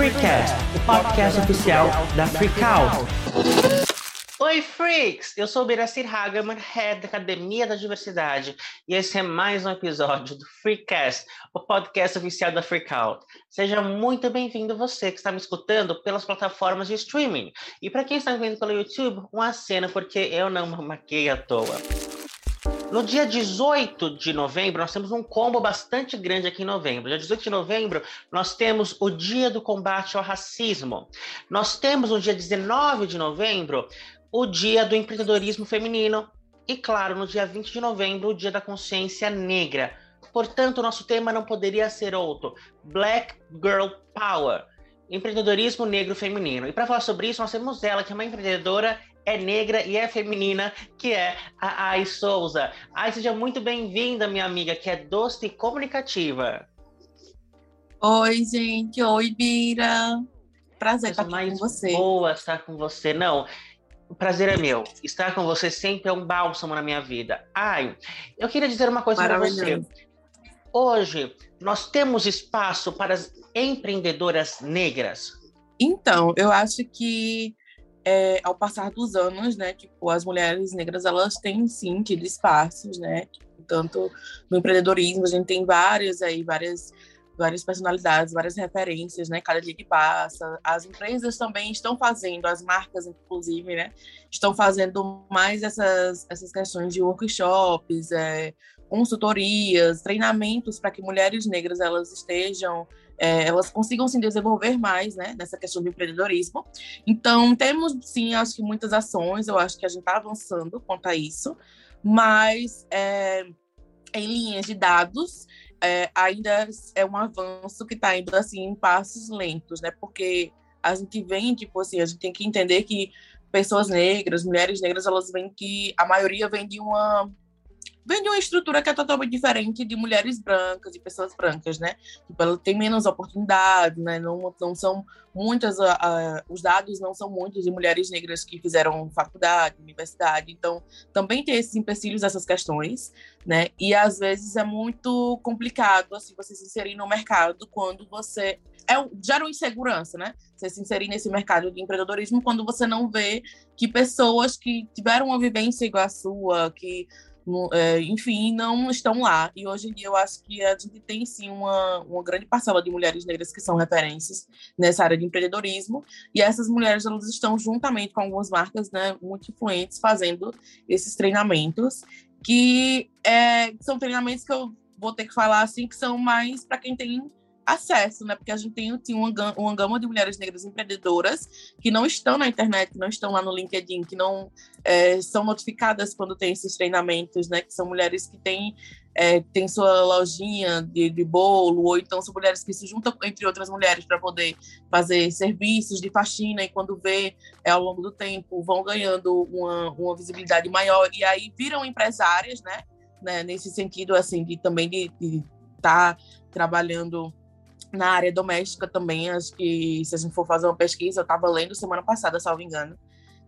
Freecast, o podcast oficial da Freakout. Oi, freaks! Eu sou Biracir Hageman, head da Academia da Diversidade, e esse é mais um episódio do Freecast, o podcast oficial da Freakout. Seja muito bem-vindo você que está me escutando pelas plataformas de streaming. E para quem está me vendo pelo YouTube, uma cena, porque eu não maquei à toa. No dia 18 de novembro, nós temos um combo bastante grande aqui em novembro. Dia 18 de novembro, nós temos o Dia do Combate ao Racismo. Nós temos no dia 19 de novembro o Dia do Empreendedorismo Feminino. E, claro, no dia 20 de novembro, o Dia da Consciência Negra. Portanto, nosso tema não poderia ser outro: Black Girl Power empreendedorismo negro feminino. E para falar sobre isso, nós temos ela, que é uma empreendedora é negra e é feminina, que é a Ai Souza. Ai, seja muito bem-vinda, minha amiga, que é doce e comunicativa. Oi, gente. Oi, Bira. Prazer estar mais com você. Boa estar com você. Não, o prazer é meu. Estar com você sempre é um bálsamo na minha vida. Ai, eu queria dizer uma coisa para você. Hoje, nós temos espaço para as empreendedoras negras. Então, eu acho que é, ao passar dos anos, né, tipo, as mulheres negras, elas têm sim tido espaços, né, tanto no empreendedorismo, a gente tem várias aí, várias várias personalidades, várias referências, né? Cada dia que passa, as empresas também estão fazendo, as marcas, inclusive, né? Estão fazendo mais essas essas questões de workshops, é, consultorias, treinamentos para que mulheres negras elas estejam é, elas consigam se desenvolver mais, né, nessa questão do empreendedorismo. Então, temos, sim, acho que muitas ações, eu acho que a gente está avançando quanto a isso, mas é, em linhas de dados, é, ainda é um avanço que está indo, assim, em passos lentos, né, porque a gente vem, tipo assim, a gente tem que entender que pessoas negras, mulheres negras, elas vêm que a maioria vem de uma vem de uma estrutura que é totalmente diferente de mulheres brancas e pessoas brancas, né? Tipo, ela tem menos oportunidade, né? Não, não são muitas, uh, uh, os dados não são muitos de mulheres negras que fizeram faculdade, universidade, então também tem esses empecilhos, essas questões, né? E às vezes é muito complicado, assim, você se inserir no mercado quando você é, gera uma insegurança, né? Você se inserir nesse mercado de empreendedorismo quando você não vê que pessoas que tiveram uma vivência igual a sua, que enfim, não estão lá. E hoje em dia eu acho que a gente tem sim uma, uma grande parcela de mulheres negras que são referências nessa área de empreendedorismo. E essas mulheres elas estão juntamente com algumas marcas né, muito influentes fazendo esses treinamentos, que é, são treinamentos que eu vou ter que falar assim que são mais para quem tem acesso, né? Porque a gente tem, tem uma, uma gama de mulheres negras empreendedoras que não estão na internet, que não estão lá no LinkedIn, que não é, são notificadas quando tem esses treinamentos, né? Que são mulheres que têm é, tem sua lojinha de, de, bolo, ou então são mulheres que se juntam entre outras mulheres para poder fazer serviços de faxina e quando vê é, ao longo do tempo vão ganhando uma, uma visibilidade maior e aí viram empresárias, né? né nesse sentido assim de também de estar tá trabalhando na área doméstica também, acho que se a gente for fazer uma pesquisa, eu estava lendo semana passada, salvo engano,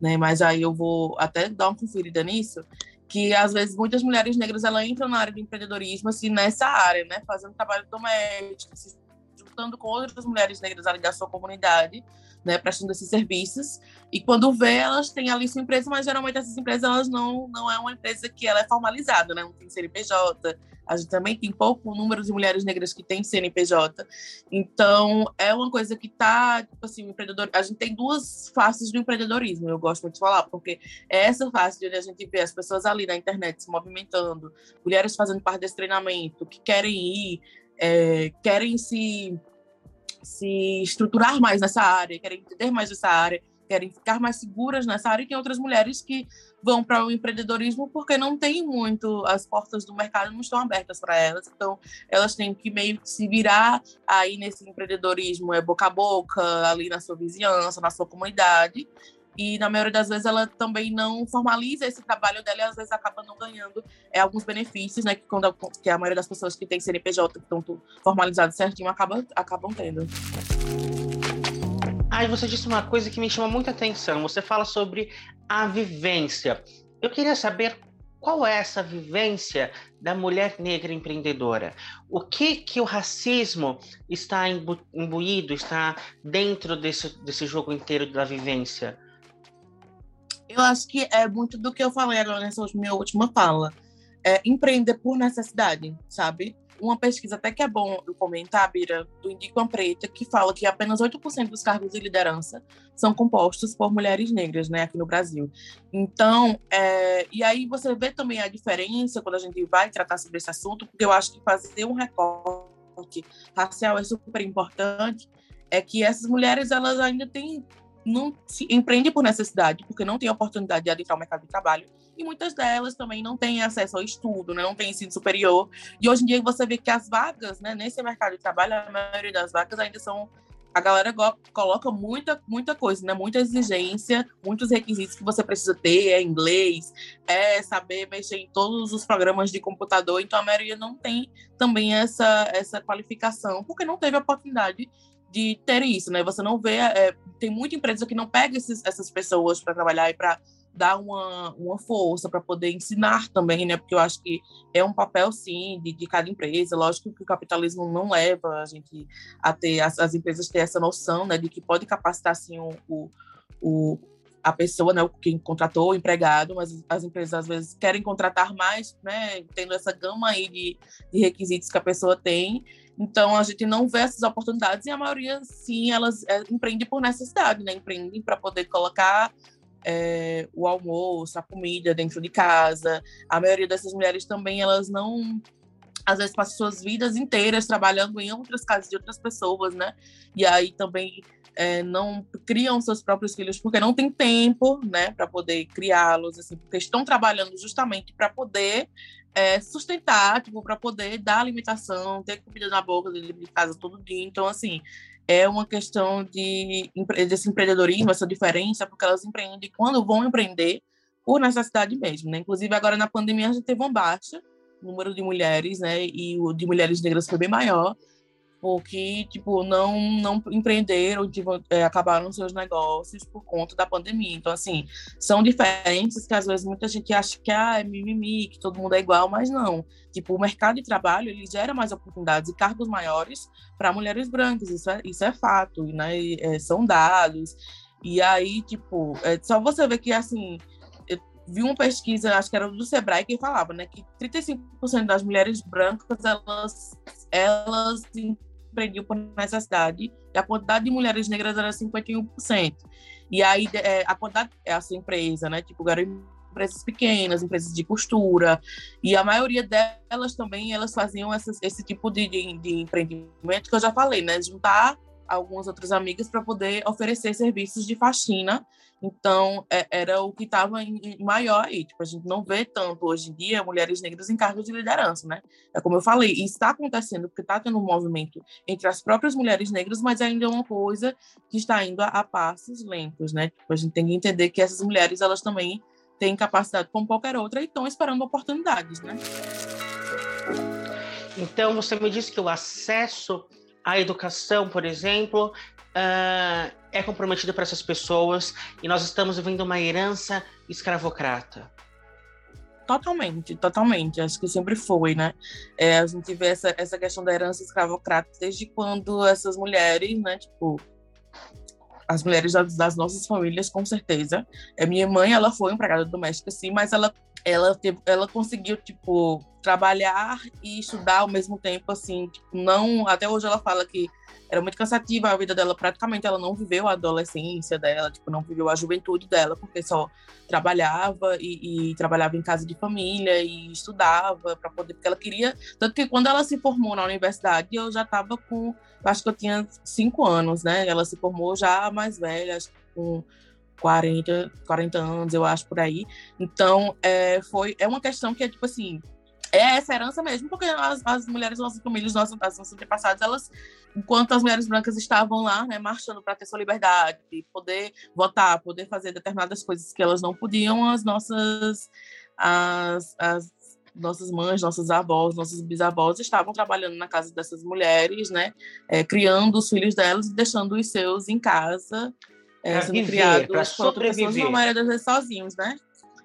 né? Mas aí eu vou até dar uma conferida nisso, que às vezes muitas mulheres negras elas entram na área de empreendedorismo assim nessa área, né? Fazendo trabalho doméstico, se juntando com outras mulheres negras ali da sua comunidade, né, prestando esses serviços. E quando vê, elas têm ali sua empresa, mas geralmente essas empresas elas não não é uma empresa que ela é formalizada, né? Não tem CNPJ, a gente também tem pouco número de mulheres negras que têm CNPJ. Então, é uma coisa que está, tipo assim, empreendedor. A gente tem duas faces do empreendedorismo, eu gosto muito de falar, porque é essa face de onde a gente vê as pessoas ali na internet se movimentando, mulheres fazendo parte desse treinamento, que querem ir, é, querem se, se estruturar mais nessa área, querem entender mais essa área querem ficar mais seguras nessa área e tem outras mulheres que vão para o empreendedorismo porque não tem muito, as portas do mercado não estão abertas para elas, então elas têm que meio que se virar aí nesse empreendedorismo, é boca a boca, ali na sua vizinhança, na sua comunidade, e na maioria das vezes ela também não formaliza esse trabalho dela e às vezes acaba não ganhando é, alguns benefícios, né, que, quando, que a maioria das pessoas que tem CNPJ, que estão formalizados certinho, acaba, acabam tendo. Aí você disse uma coisa que me chama muita atenção. Você fala sobre a vivência. Eu queria saber qual é essa vivência da mulher negra empreendedora? O que que o racismo está imbu imbuído, está dentro desse, desse jogo inteiro da vivência? Eu acho que é muito do que eu falei agora nessa minha última fala. É empreender por necessidade, sabe? uma pesquisa até que é bom eu comentar, Bira, do Indico Preta, que fala que apenas 8% dos cargos de liderança são compostos por mulheres negras, né, aqui no Brasil. Então, é, e aí você vê também a diferença quando a gente vai tratar sobre esse assunto, porque eu acho que fazer um recorte racial é super importante, é que essas mulheres, elas ainda têm não se empreende por necessidade, porque não tem oportunidade de adentrar o mercado de trabalho, e muitas delas também não têm acesso ao estudo, né? não têm ensino superior. E hoje em dia você vê que as vagas, né, nesse mercado de trabalho, a maioria das vagas ainda são a galera coloca muita, muita coisa, né? Muita exigência, muitos requisitos que você precisa ter, é inglês, é saber mexer em todos os programas de computador. Então a maioria não tem também essa, essa qualificação, porque não teve oportunidade de ter isso, né? Você não vê, é, tem muita empresa que não pega esses, essas pessoas para trabalhar e para dar uma, uma força para poder ensinar também, né? Porque eu acho que é um papel, sim, de, de cada empresa. Lógico que o capitalismo não leva a gente a ter, as, as empresas ter essa noção, né? De que pode capacitar, sim, o, o, o a pessoa, né, quem contratou o empregado, mas as empresas às vezes querem contratar mais, né, tendo essa gama aí de, de requisitos que a pessoa tem, então, a gente não vê essas oportunidades e a maioria, sim, elas é, empreende por necessidade, né? Empreendem para poder colocar é, o almoço, a comida dentro de casa. A maioria dessas mulheres também, elas não às vezes passam suas vidas inteiras trabalhando em outras casas de outras pessoas, né? E aí também é, não criam seus próprios filhos porque não tem tempo, né, para poder criá-los, assim, porque estão trabalhando justamente para poder é, sustentar, tipo, para poder dar alimentação, ter comida na boca de casa todo dia. Então, assim, é uma questão de desse empreendedorismo, essa diferença, porque elas empreendem quando vão empreender por necessidade mesmo, né? Inclusive, agora na pandemia a gente teve uma baixa número de mulheres, né? E o de mulheres negras foi bem maior porque tipo não não empreenderam, tipo, é, acabaram seus negócios por conta da pandemia. Então assim, são diferenças que às vezes muita gente acha que ah, é mimimi, que todo mundo é igual, mas não. Tipo, o mercado de trabalho, ele gera mais oportunidades e cargos maiores para mulheres brancas, isso é, isso é fato, né? E, é, são dados. E aí, tipo, é só você ver que assim, vi uma pesquisa, acho que era do Sebrae, que falava, né, que 35% das mulheres brancas, elas, elas empreendiam por necessidade, e a quantidade de mulheres negras era 51%. E aí, é, a quantidade, é a sua empresa, né? Tipo, eram empresas pequenas, empresas de costura, e a maioria delas também, elas faziam essas, esse tipo de, de, de empreendimento que eu já falei, né? Juntar algumas outras amigas para poder oferecer serviços de faxina. Então, é, era o que estava maior aí. Tipo, a gente não vê tanto hoje em dia mulheres negras em cargos de liderança, né? É como eu falei, está acontecendo porque está tendo um movimento entre as próprias mulheres negras, mas ainda é uma coisa que está indo a, a passos lentos, né? Tipo, a gente tem que entender que essas mulheres, elas também têm capacidade como qualquer outra e estão esperando oportunidades, né? Então, você me disse que o acesso a educação, por exemplo, uh, é comprometida para essas pessoas e nós estamos vivendo uma herança escravocrata. Totalmente, totalmente. Acho que sempre foi, né? É, a gente vê essa, essa questão da herança escravocrata desde quando essas mulheres, né, tipo, as mulheres das, das nossas famílias, com certeza. É, minha mãe, ela foi empregada doméstica, sim, mas ela ela teve, ela conseguiu tipo trabalhar e estudar ao mesmo tempo assim tipo, não até hoje ela fala que era muito cansativa a vida dela praticamente ela não viveu a adolescência dela tipo não viveu a juventude dela porque só trabalhava e, e trabalhava em casa de família e estudava para poder porque ela queria tanto que quando ela se formou na universidade eu já estava com acho que eu tinha cinco anos né ela se formou já mais velha acho que com 40, 40 anos, eu acho, por aí. Então, é, foi, é uma questão que é, tipo assim, é essa herança mesmo, porque as, as mulheres nossas famílias, nossas, as nossas antepassadas, elas, enquanto as mulheres brancas estavam lá, né, marchando para ter sua liberdade, poder votar, poder fazer determinadas coisas que elas não podiam, as nossas, as, as nossas mães, nossos avós, nossos bisavós estavam trabalhando na casa dessas mulheres, né, é, criando os filhos delas e deixando os seus em casa, é, sendo criados para sobreviver. Pessoas, na maioria das vezes sozinhos, né?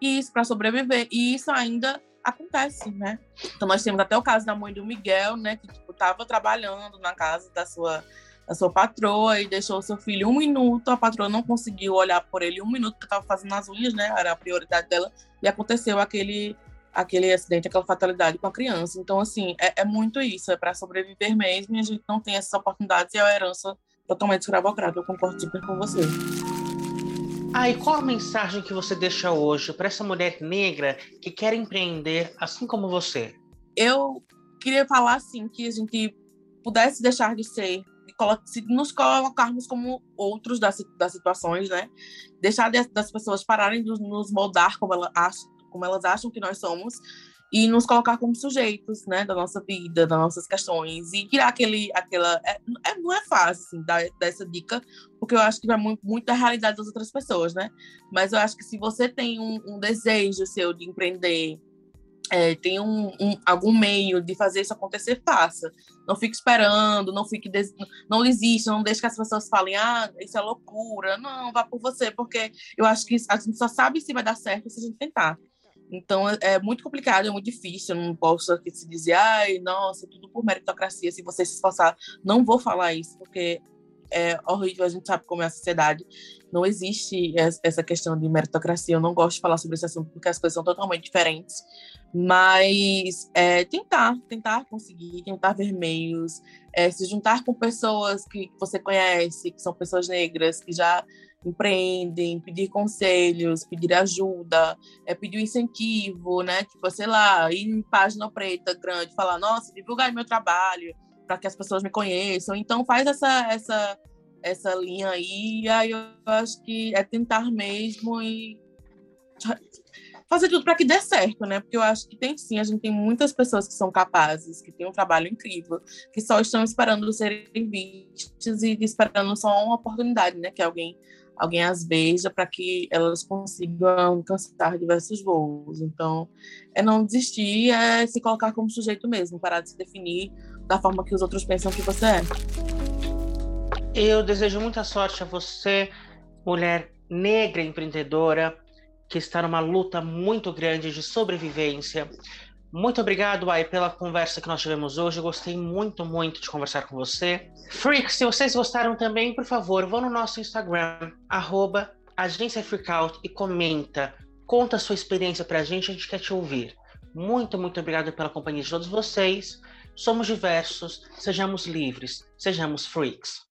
isso para sobreviver. E isso ainda acontece, né? Então nós temos até o caso da mãe do Miguel, né, que tipo, tava trabalhando na casa da sua da sua patroa e deixou o seu filho um minuto, a patroa não conseguiu olhar por ele um minuto, porque estava fazendo as unhas, né? Era a prioridade dela, e aconteceu aquele aquele acidente, aquela fatalidade com a criança. Então, assim, é, é muito isso, é para sobreviver mesmo, e a gente não tem essas oportunidades, e é a herança totalmente escravocrata. Eu concordo super com você. Ah, e qual a mensagem que você deixa hoje para essa mulher negra que quer empreender assim como você? Eu queria falar assim que a gente pudesse deixar de ser, de nos colocarmos como outros das, das situações, né? Deixar de, das pessoas pararem de nos moldar como, ela acha, como elas acham que nós somos e nos colocar como sujeitos, né, da nossa vida, das nossas questões e tirar aquele, aquela, é, é não é fácil assim, dar, dar, essa dica, porque eu acho que vai muito, muito da realidade das outras pessoas, né? Mas eu acho que se você tem um, um desejo seu de empreender, é, tem um, um, algum meio de fazer isso acontecer, faça. Não fique esperando, não fique des... não desista, não deixe que as pessoas falem, ah, isso é loucura. Não, vá por você, porque eu acho que a gente só sabe se vai dar certo se a gente tentar. Então é, é muito complicado, é muito difícil. Eu não posso aqui se dizer, ai, nossa, tudo por meritocracia. Se você se esforçar, não vou falar isso, porque é horrível. A gente sabe como é a sociedade. Não existe essa questão de meritocracia. Eu não gosto de falar sobre esse assunto porque as coisas são totalmente diferentes. Mas é, tentar, tentar conseguir, tentar ver meios, é, se juntar com pessoas que você conhece, que são pessoas negras, que já empreendem, pedir conselhos, pedir ajuda, é pedir incentivo, né? Tipo, sei lá, ir em página preta grande, falar, nossa, divulgar meu trabalho para que as pessoas me conheçam. Então faz essa essa essa linha aí, aí eu acho que é tentar mesmo e fazer tudo para que dê certo, né? Porque eu acho que tem sim, a gente tem muitas pessoas que são capazes, que têm um trabalho incrível, que só estão esperando serem vistas e esperando só uma oportunidade, né? Que alguém alguém as veja para que elas consigam alcançar diversos voos. Então, é não desistir, é se colocar como sujeito mesmo, parar de se definir da forma que os outros pensam que você é. Eu desejo muita sorte a você, mulher negra empreendedora, que está numa luta muito grande de sobrevivência. Muito obrigado, Ai, pela conversa que nós tivemos hoje. Eu gostei muito, muito de conversar com você. Freaks, se vocês gostaram também, por favor, vão no nosso Instagram, arroba e comenta. Conta a sua experiência pra gente, a gente quer te ouvir. Muito, muito obrigado pela companhia de todos vocês. Somos diversos, sejamos livres, sejamos freaks.